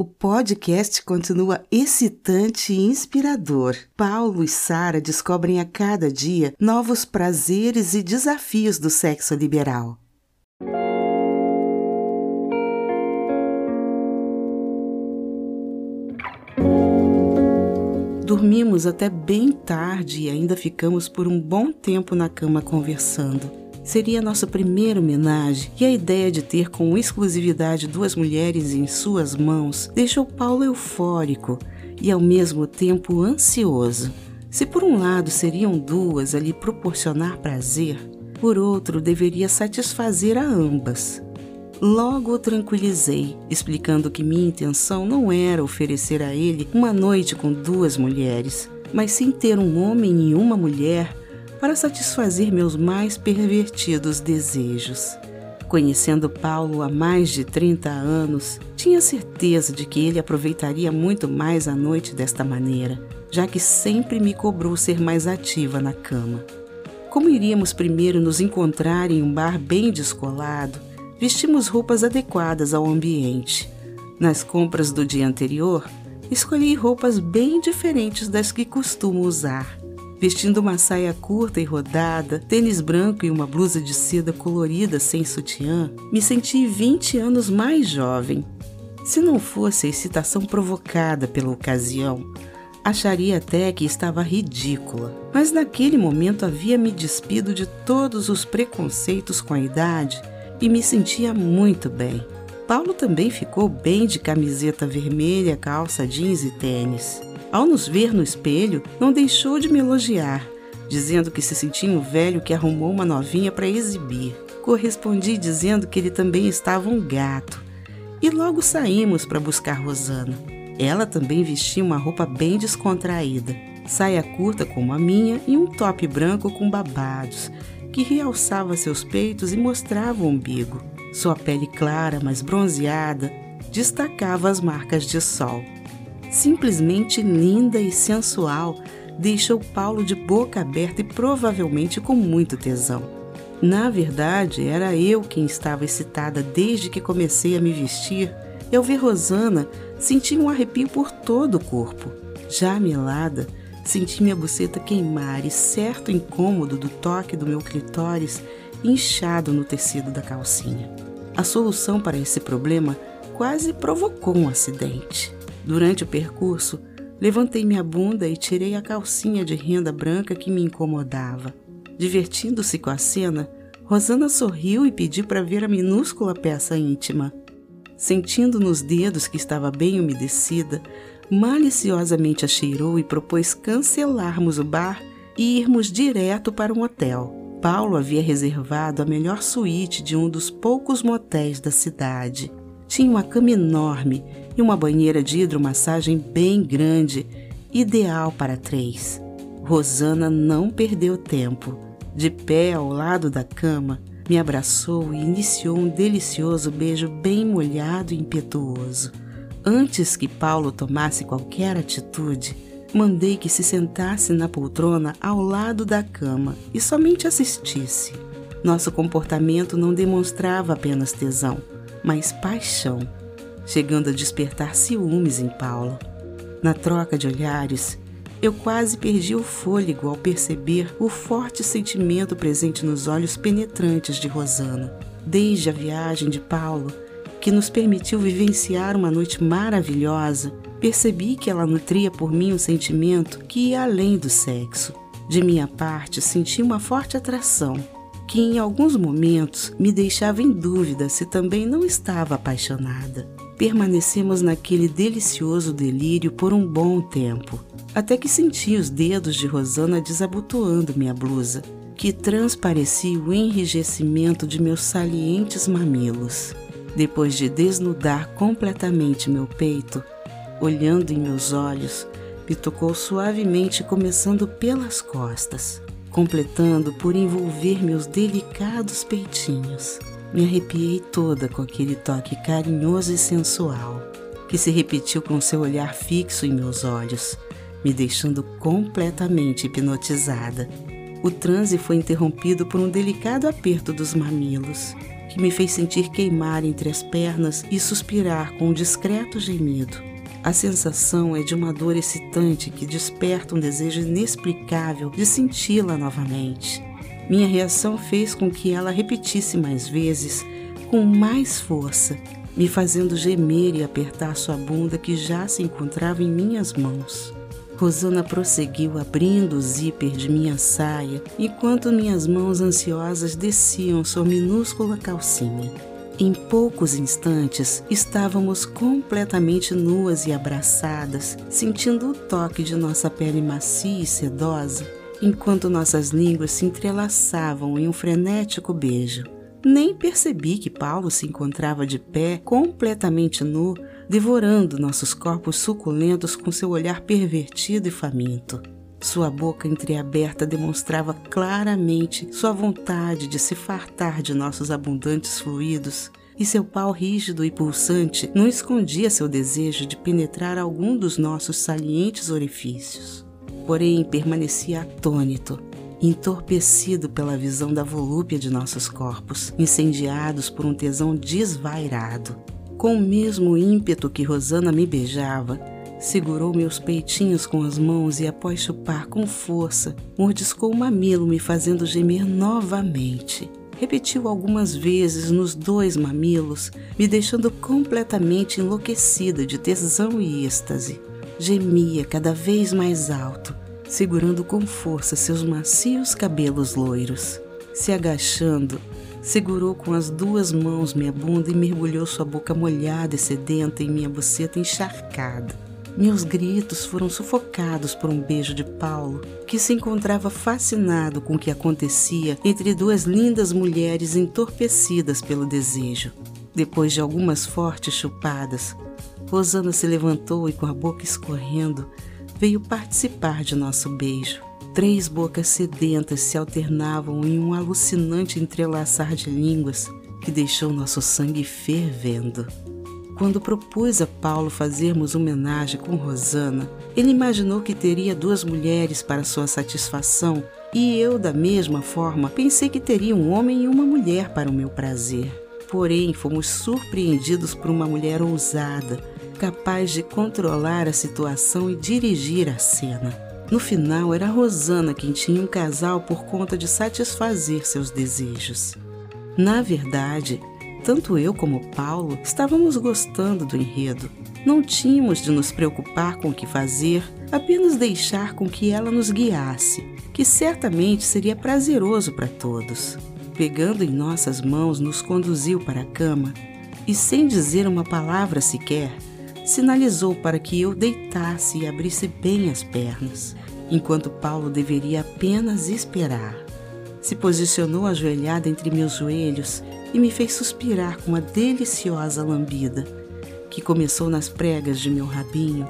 O podcast continua excitante e inspirador. Paulo e Sara descobrem a cada dia novos prazeres e desafios do sexo liberal. Dormimos até bem tarde e ainda ficamos por um bom tempo na cama conversando. Seria nossa primeira homenagem e a ideia de ter com exclusividade duas mulheres em suas mãos deixou Paulo eufórico e ao mesmo tempo ansioso. Se por um lado seriam duas a lhe proporcionar prazer, por outro deveria satisfazer a ambas. Logo o tranquilizei, explicando que minha intenção não era oferecer a ele uma noite com duas mulheres, mas sim ter um homem e uma mulher para satisfazer meus mais pervertidos desejos. Conhecendo Paulo há mais de 30 anos, tinha certeza de que ele aproveitaria muito mais a noite desta maneira, já que sempre me cobrou ser mais ativa na cama. Como iríamos primeiro nos encontrar em um bar bem descolado, vestimos roupas adequadas ao ambiente. Nas compras do dia anterior, escolhi roupas bem diferentes das que costumo usar. Vestindo uma saia curta e rodada, tênis branco e uma blusa de seda colorida sem sutiã, me senti 20 anos mais jovem. Se não fosse a excitação provocada pela ocasião, acharia até que estava ridícula. Mas naquele momento havia me despido de todos os preconceitos com a idade e me sentia muito bem. Paulo também ficou bem de camiseta vermelha, calça jeans e tênis. Ao nos ver no espelho, não deixou de me elogiar, dizendo que se sentia um velho que arrumou uma novinha para exibir. Correspondi dizendo que ele também estava um gato. E logo saímos para buscar Rosana. Ela também vestia uma roupa bem descontraída, saia curta como a minha e um top branco com babados, que realçava seus peitos e mostrava o umbigo. Sua pele clara, mas bronzeada, destacava as marcas de sol. Simplesmente linda e sensual, deixou Paulo de boca aberta e provavelmente com muito tesão. Na verdade, era eu quem estava excitada desde que comecei a me vestir. E ao ver Rosana, senti um arrepio por todo o corpo. Já melada, Senti minha buceta queimar e certo incômodo do toque do meu clitóris inchado no tecido da calcinha. A solução para esse problema quase provocou um acidente. Durante o percurso, levantei minha bunda e tirei a calcinha de renda branca que me incomodava. Divertindo-se com a cena, Rosana sorriu e pediu para ver a minúscula peça íntima. Sentindo nos dedos que estava bem umedecida, maliciosamente a cheirou e propôs cancelarmos o bar e irmos direto para um hotel. Paulo havia reservado a melhor suíte de um dos poucos motéis da cidade. Tinha uma cama enorme e uma banheira de hidromassagem bem grande, ideal para três. Rosana não perdeu tempo. De pé ao lado da cama, me abraçou e iniciou um delicioso beijo bem molhado e impetuoso. Antes que Paulo tomasse qualquer atitude, mandei que se sentasse na poltrona ao lado da cama e somente assistisse. Nosso comportamento não demonstrava apenas tesão, mas paixão, chegando a despertar ciúmes em Paulo. Na troca de olhares, eu quase perdi o fôlego ao perceber o forte sentimento presente nos olhos penetrantes de Rosana. Desde a viagem de Paulo, que nos permitiu vivenciar uma noite maravilhosa, percebi que ela nutria por mim um sentimento que ia além do sexo. De minha parte, senti uma forte atração, que em alguns momentos me deixava em dúvida se também não estava apaixonada. Permanecemos naquele delicioso delírio por um bom tempo, até que senti os dedos de Rosana desabotoando minha blusa, que transparecia o enrijecimento de meus salientes mamilos. Depois de desnudar completamente meu peito, olhando em meus olhos, me tocou suavemente, começando pelas costas, completando por envolver meus delicados peitinhos. Me arrepiei toda com aquele toque carinhoso e sensual, que se repetiu com seu olhar fixo em meus olhos, me deixando completamente hipnotizada. O transe foi interrompido por um delicado aperto dos mamilos que me fez sentir queimar entre as pernas e suspirar com um discreto gemido. A sensação é de uma dor excitante que desperta um desejo inexplicável de senti-la novamente. Minha reação fez com que ela repetisse mais vezes, com mais força, me fazendo gemer e apertar sua bunda que já se encontrava em minhas mãos. Rosana prosseguiu abrindo o zíper de minha saia enquanto minhas mãos ansiosas desciam sua minúscula calcinha. Em poucos instantes estávamos completamente nuas e abraçadas, sentindo o toque de nossa pele macia e sedosa, enquanto nossas línguas se entrelaçavam em um frenético beijo. Nem percebi que Paulo se encontrava de pé, completamente nu, devorando nossos corpos suculentos com seu olhar pervertido e faminto. Sua boca entreaberta demonstrava claramente sua vontade de se fartar de nossos abundantes fluidos, e seu pau rígido e pulsante não escondia seu desejo de penetrar algum dos nossos salientes orifícios. Porém, permanecia atônito, entorpecido pela visão da volúpia de nossos corpos, incendiados por um tesão desvairado. Com o mesmo ímpeto que Rosana me beijava, segurou meus peitinhos com as mãos e, após chupar com força, mordiscou o mamilo, me fazendo gemer novamente. Repetiu algumas vezes nos dois mamilos, me deixando completamente enlouquecida de tesão e êxtase. Gemia cada vez mais alto, segurando com força seus macios cabelos loiros. Se agachando, segurou com as duas mãos minha bunda e mergulhou sua boca molhada e sedenta em minha buceta encharcada. Meus gritos foram sufocados por um beijo de Paulo, que se encontrava fascinado com o que acontecia entre duas lindas mulheres entorpecidas pelo desejo. Depois de algumas fortes chupadas, Rosana se levantou e, com a boca escorrendo, veio participar de nosso beijo. Três bocas sedentas se alternavam em um alucinante entrelaçar de línguas que deixou nosso sangue fervendo. Quando propus a Paulo fazermos homenagem com Rosana, ele imaginou que teria duas mulheres para sua satisfação e eu, da mesma forma, pensei que teria um homem e uma mulher para o meu prazer. Porém, fomos surpreendidos por uma mulher ousada, capaz de controlar a situação e dirigir a cena. No final, era Rosana quem tinha um casal por conta de satisfazer seus desejos. Na verdade, tanto eu como Paulo estávamos gostando do enredo. Não tínhamos de nos preocupar com o que fazer, apenas deixar com que ela nos guiasse, que certamente seria prazeroso para todos. Pegando em nossas mãos, nos conduziu para a cama e, sem dizer uma palavra sequer, sinalizou para que eu deitasse e abrisse bem as pernas, enquanto Paulo deveria apenas esperar. Se posicionou ajoelhada entre meus joelhos e me fez suspirar com uma deliciosa lambida, que começou nas pregas de meu rabinho,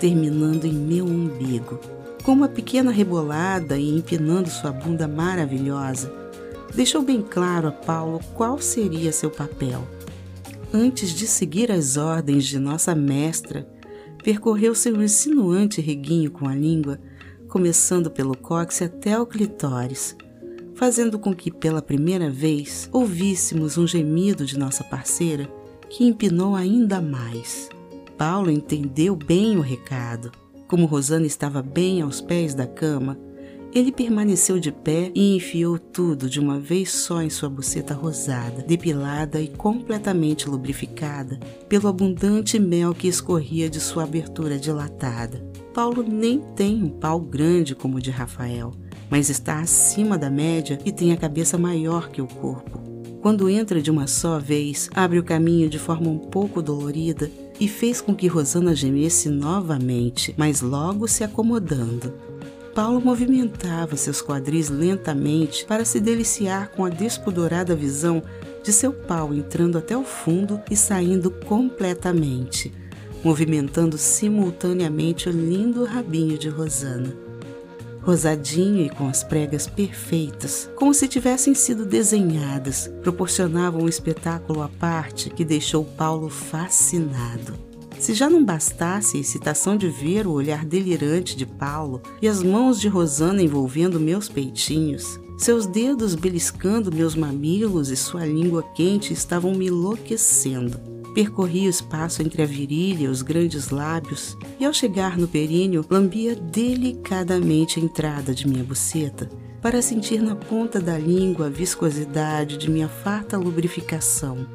terminando em meu umbigo. Com uma pequena rebolada e empinando sua bunda maravilhosa, deixou bem claro a Paulo qual seria seu papel antes de seguir as ordens de nossa mestra, percorreu seu insinuante reguinho com a língua, começando pelo cóccix até o clitóris, fazendo com que pela primeira vez ouvíssemos um gemido de nossa parceira que empinou ainda mais. Paulo entendeu bem o recado. Como Rosana estava bem aos pés da cama, ele permaneceu de pé e enfiou tudo de uma vez só em sua buceta rosada, depilada e completamente lubrificada pelo abundante mel que escorria de sua abertura dilatada. Paulo nem tem um pau grande como o de Rafael, mas está acima da média e tem a cabeça maior que o corpo. Quando entra de uma só vez, abre o caminho de forma um pouco dolorida e fez com que Rosana gemesse novamente, mas logo se acomodando. Paulo movimentava seus quadris lentamente para se deliciar com a despudorada visão de seu pau entrando até o fundo e saindo completamente, movimentando simultaneamente o lindo rabinho de Rosana. Rosadinho e com as pregas perfeitas, como se tivessem sido desenhadas, proporcionavam um espetáculo à parte que deixou Paulo fascinado. Se já não bastasse a excitação de ver o olhar delirante de Paulo e as mãos de Rosana envolvendo meus peitinhos, Seus dedos beliscando meus mamilos e sua língua quente estavam me enlouquecendo. Percorri o espaço entre a virilha e os grandes lábios e, ao chegar no períneo, lambia delicadamente a entrada de minha buceta para sentir na ponta da língua a viscosidade de minha farta lubrificação.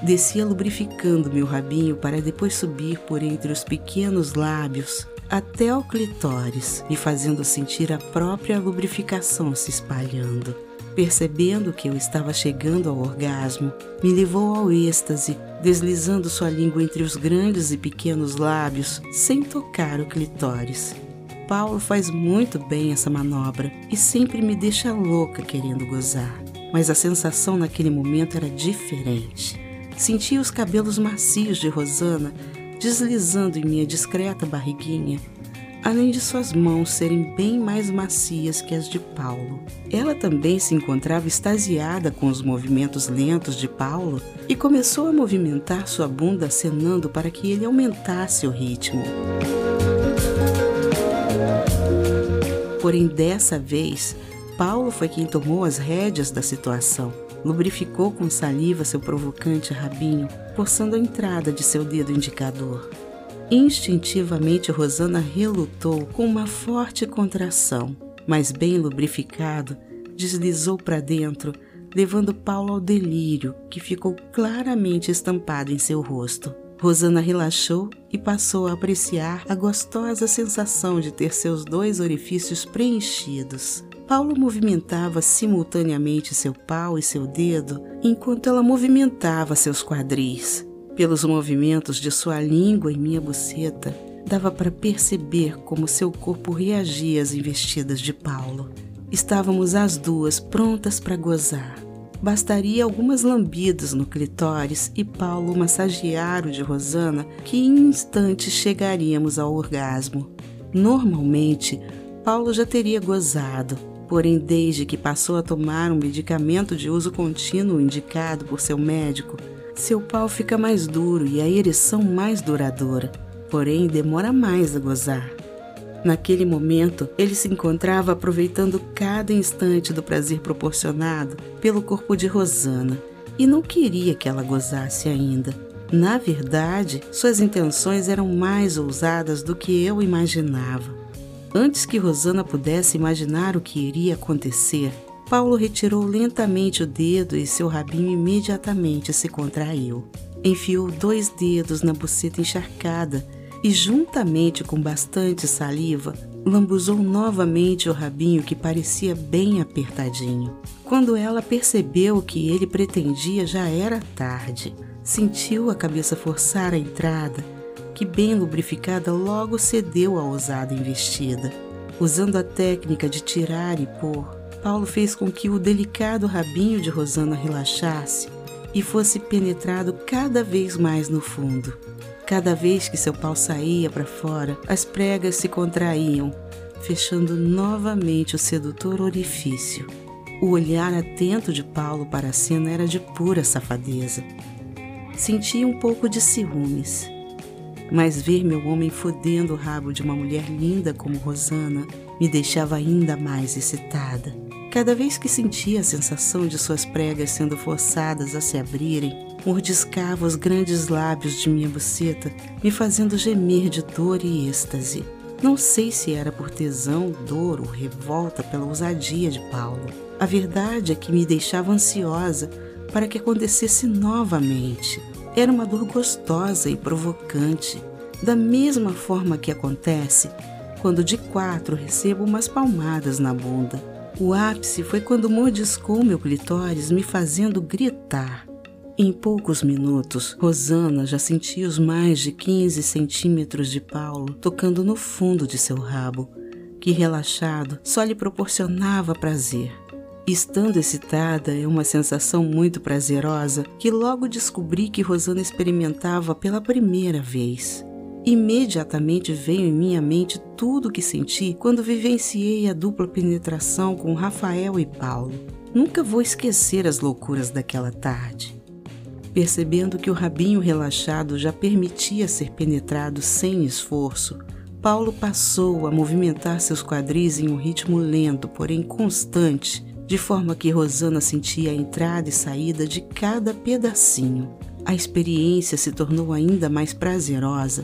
Descia lubrificando meu rabinho para depois subir por entre os pequenos lábios até ao clitóris, me fazendo sentir a própria lubrificação se espalhando. Percebendo que eu estava chegando ao orgasmo, me levou ao êxtase, deslizando sua língua entre os grandes e pequenos lábios, sem tocar o clitóris. Paulo faz muito bem essa manobra e sempre me deixa louca querendo gozar. Mas a sensação naquele momento era diferente. Sentia os cabelos macios de Rosana deslizando em minha discreta barriguinha, além de suas mãos serem bem mais macias que as de Paulo. Ela também se encontrava extasiada com os movimentos lentos de Paulo e começou a movimentar sua bunda acenando para que ele aumentasse o ritmo. Porém, dessa vez, Paulo foi quem tomou as rédeas da situação lubrificou com saliva seu provocante rabinho, forçando a entrada de seu dedo indicador. Instintivamente, Rosana relutou com uma forte contração, mas bem lubrificado, deslizou para dentro, levando Paulo ao delírio que ficou claramente estampado em seu rosto. Rosana relaxou e passou a apreciar a gostosa sensação de ter seus dois orifícios preenchidos. Paulo movimentava simultaneamente seu pau e seu dedo enquanto ela movimentava seus quadris. Pelos movimentos de sua língua em minha buceta, dava para perceber como seu corpo reagia às investidas de Paulo. Estávamos as duas prontas para gozar. Bastaria algumas lambidas no clitóris e Paulo massagear o de Rosana que em instantes chegaríamos ao orgasmo. Normalmente, Paulo já teria gozado, Porém, desde que passou a tomar um medicamento de uso contínuo indicado por seu médico, seu pau fica mais duro e a ereção mais duradoura. Porém, demora mais a gozar. Naquele momento, ele se encontrava aproveitando cada instante do prazer proporcionado pelo corpo de Rosana e não queria que ela gozasse ainda. Na verdade, suas intenções eram mais ousadas do que eu imaginava. Antes que Rosana pudesse imaginar o que iria acontecer, Paulo retirou lentamente o dedo e seu rabinho imediatamente se contraiu. Enfiou dois dedos na buceta encharcada e, juntamente com bastante saliva, lambuzou novamente o rabinho que parecia bem apertadinho. Quando ela percebeu o que ele pretendia, já era tarde. Sentiu a cabeça forçar a entrada que, bem lubrificada, logo cedeu à ousada investida. Usando a técnica de tirar e pôr, Paulo fez com que o delicado rabinho de Rosana relaxasse e fosse penetrado cada vez mais no fundo. Cada vez que seu pau saía para fora, as pregas se contraíam, fechando novamente o sedutor orifício. O olhar atento de Paulo para a cena era de pura safadeza. Sentia um pouco de ciúmes mas ver meu homem fodendo o rabo de uma mulher linda como Rosana me deixava ainda mais excitada. Cada vez que sentia a sensação de suas pregas sendo forçadas a se abrirem, mordiscava os grandes lábios de minha buceta, me fazendo gemer de dor e êxtase. Não sei se era por tesão, dor ou revolta pela ousadia de Paulo. A verdade é que me deixava ansiosa para que acontecesse novamente. Era uma dor gostosa e provocante, da mesma forma que acontece quando de quatro recebo umas palmadas na bunda. O ápice foi quando mordiscou meu clitóris, me fazendo gritar. Em poucos minutos, Rosana já sentia os mais de 15 centímetros de Paulo tocando no fundo de seu rabo, que relaxado só lhe proporcionava prazer. Estando excitada, é uma sensação muito prazerosa que logo descobri que Rosana experimentava pela primeira vez. Imediatamente veio em minha mente tudo o que senti quando vivenciei a dupla penetração com Rafael e Paulo. Nunca vou esquecer as loucuras daquela tarde. Percebendo que o rabinho relaxado já permitia ser penetrado sem esforço, Paulo passou a movimentar seus quadris em um ritmo lento, porém constante, de forma que Rosana sentia a entrada e saída de cada pedacinho. A experiência se tornou ainda mais prazerosa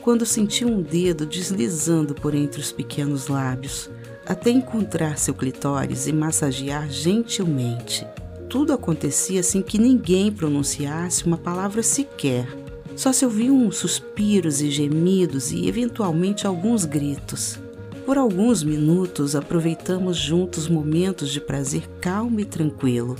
quando senti um dedo deslizando por entre os pequenos lábios, até encontrar seu clitóris e massagear gentilmente. Tudo acontecia sem que ninguém pronunciasse uma palavra sequer. Só se ouviam suspiros e gemidos e, eventualmente, alguns gritos. Por alguns minutos aproveitamos juntos momentos de prazer calmo e tranquilo.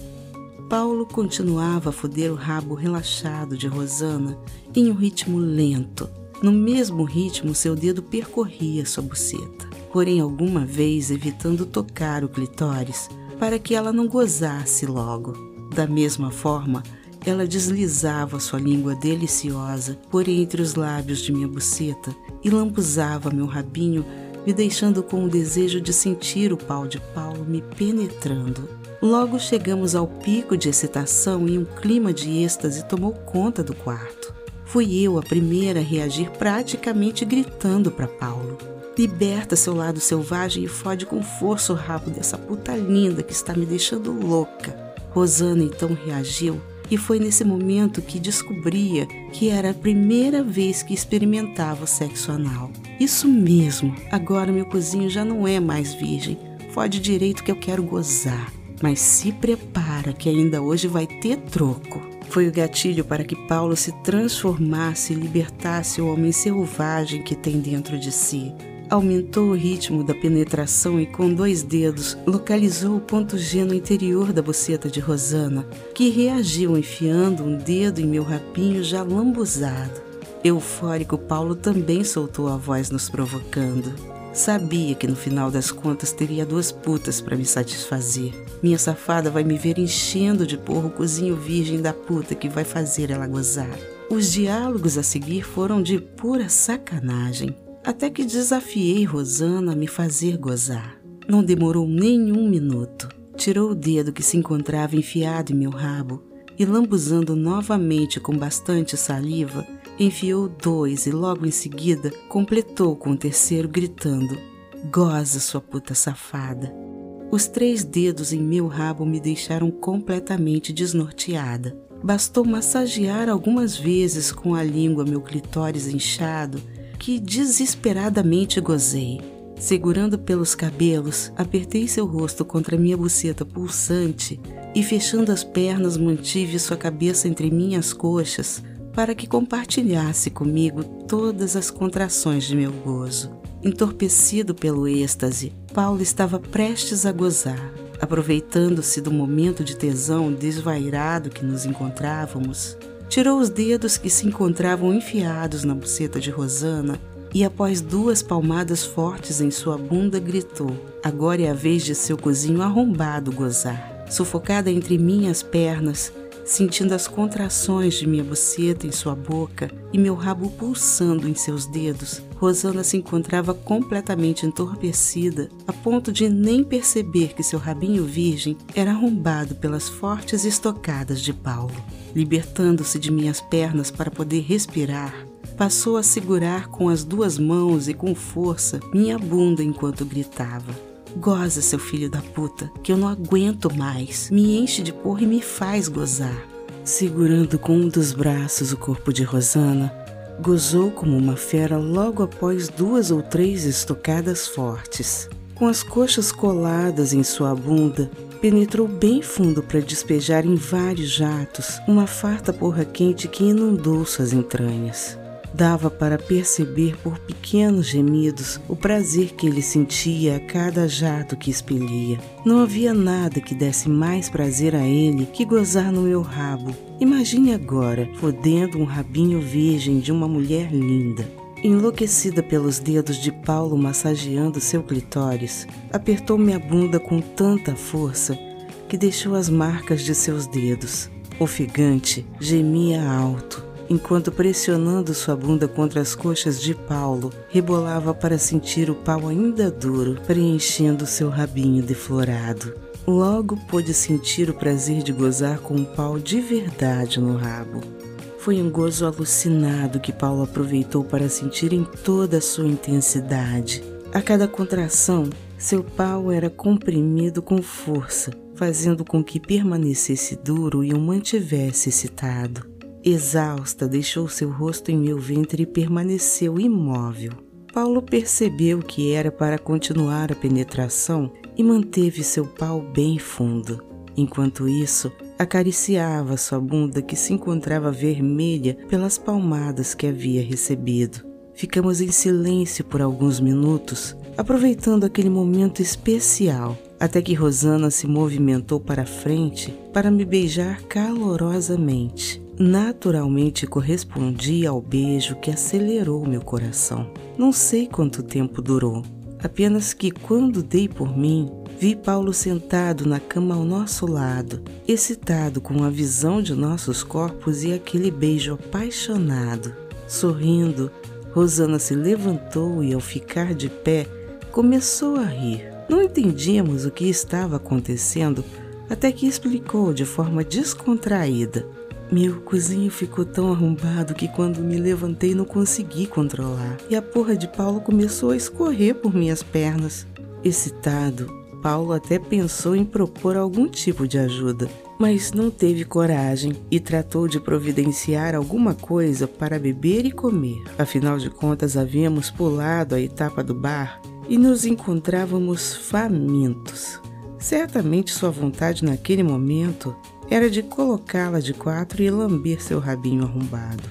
Paulo continuava a foder o rabo relaxado de Rosana em um ritmo lento. No mesmo ritmo, seu dedo percorria sua buceta, porém alguma vez evitando tocar o clitóris para que ela não gozasse logo. Da mesma forma, ela deslizava sua língua deliciosa por entre os lábios de minha buceta e lambuzava meu rabinho, me deixando com o desejo de sentir o pau de Paulo me penetrando. Logo chegamos ao pico de excitação e um clima de êxtase tomou conta do quarto. Fui eu a primeira a reagir praticamente gritando para Paulo. Liberta seu lado selvagem e fode com força o rabo dessa puta linda que está me deixando louca. Rosana então reagiu e foi nesse momento que descobria que era a primeira vez que experimentava o sexo anal. Isso mesmo, agora meu cozinho já não é mais virgem. Fode direito que eu quero gozar mas se prepara que ainda hoje vai ter troco. Foi o gatilho para que Paulo se transformasse e libertasse o homem selvagem que tem dentro de si. Aumentou o ritmo da penetração e, com dois dedos, localizou o ponto G no interior da boceta de Rosana, que reagiu enfiando um dedo em meu rapinho já lambuzado. Eufórico, Paulo também soltou a voz nos provocando. Sabia que no final das contas teria duas putas para me satisfazer. Minha safada vai me ver enchendo de porro o cozinho virgem da puta que vai fazer ela gozar. Os diálogos a seguir foram de pura sacanagem, até que desafiei Rosana a me fazer gozar. Não demorou nem um minuto. Tirou o dedo que se encontrava enfiado em meu rabo e, lambuzando novamente com bastante saliva, enfiou dois e logo em seguida completou com o terceiro, gritando: Goza, sua puta safada. Os três dedos em meu rabo me deixaram completamente desnorteada. Bastou massagear algumas vezes com a língua meu clitóris inchado que desesperadamente gozei. Segurando pelos cabelos, apertei seu rosto contra minha buceta pulsante e, fechando as pernas, mantive sua cabeça entre minhas coxas, para que compartilhasse comigo todas as contrações de meu gozo. Entorpecido pelo êxtase, Paulo estava prestes a gozar. Aproveitando-se do momento de tesão desvairado que nos encontrávamos, tirou os dedos que se encontravam enfiados na buceta de Rosana e, após duas palmadas fortes em sua bunda, gritou: Agora é a vez de seu cozinho arrombado gozar. Sufocada entre minhas pernas, sentindo as contrações de minha buceta em sua boca e meu rabo pulsando em seus dedos, Rosana se encontrava completamente entorpecida, a ponto de nem perceber que seu rabinho virgem era arrombado pelas fortes estocadas de Paulo. Libertando-se de minhas pernas para poder respirar, passou a segurar com as duas mãos e com força minha bunda enquanto gritava. Goza, seu filho da puta, que eu não aguento mais. Me enche de porra e me faz gozar. Segurando com um dos braços o corpo de Rosana, gozou como uma fera logo após duas ou três estocadas fortes. Com as coxas coladas em sua bunda, penetrou bem fundo para despejar em vários jatos uma farta porra quente que inundou suas entranhas. Dava para perceber por pequenos gemidos o prazer que ele sentia a cada jato que expelia. Não havia nada que desse mais prazer a ele que gozar no meu rabo. Imagine agora, fodendo um rabinho virgem de uma mulher linda. Enlouquecida pelos dedos de Paulo massageando seu clitóris, apertou minha bunda com tanta força que deixou as marcas de seus dedos. Ofegante, gemia alto enquanto pressionando sua bunda contra as coxas de Paulo, rebolava para sentir o pau ainda duro preenchendo seu rabinho deflorado. Logo pôde sentir o prazer de gozar com um pau de verdade no rabo. Foi um gozo alucinado que Paulo aproveitou para sentir em toda a sua intensidade. A cada contração, Seu pau era comprimido com força, fazendo com que permanecesse duro e o mantivesse excitado. Exausta, deixou seu rosto em meu ventre e permaneceu imóvel. Paulo percebeu que era para continuar a penetração e manteve seu pau bem fundo. Enquanto isso, acariciava sua bunda que se encontrava vermelha pelas palmadas que havia recebido. Ficamos em silêncio por alguns minutos, aproveitando aquele momento especial, até que Rosana se movimentou para frente para me beijar calorosamente. Naturalmente correspondi ao beijo que acelerou meu coração. Não sei quanto tempo durou, apenas que quando dei por mim, vi Paulo sentado na cama ao nosso lado, excitado com a visão de nossos corpos e aquele beijo apaixonado. Sorrindo, Rosana se levantou e, ao ficar de pé, começou a rir. Não entendíamos o que estava acontecendo até que explicou de forma descontraída. Meu cozinho ficou tão arrombado que quando me levantei não consegui controlar e a porra de Paulo começou a escorrer por minhas pernas. Excitado, Paulo até pensou em propor algum tipo de ajuda, mas não teve coragem e tratou de providenciar alguma coisa para beber e comer. Afinal de contas, havíamos pulado a etapa do bar e nos encontrávamos famintos. Certamente sua vontade naquele momento era de colocá-la de quatro e lamber seu rabinho arrombado.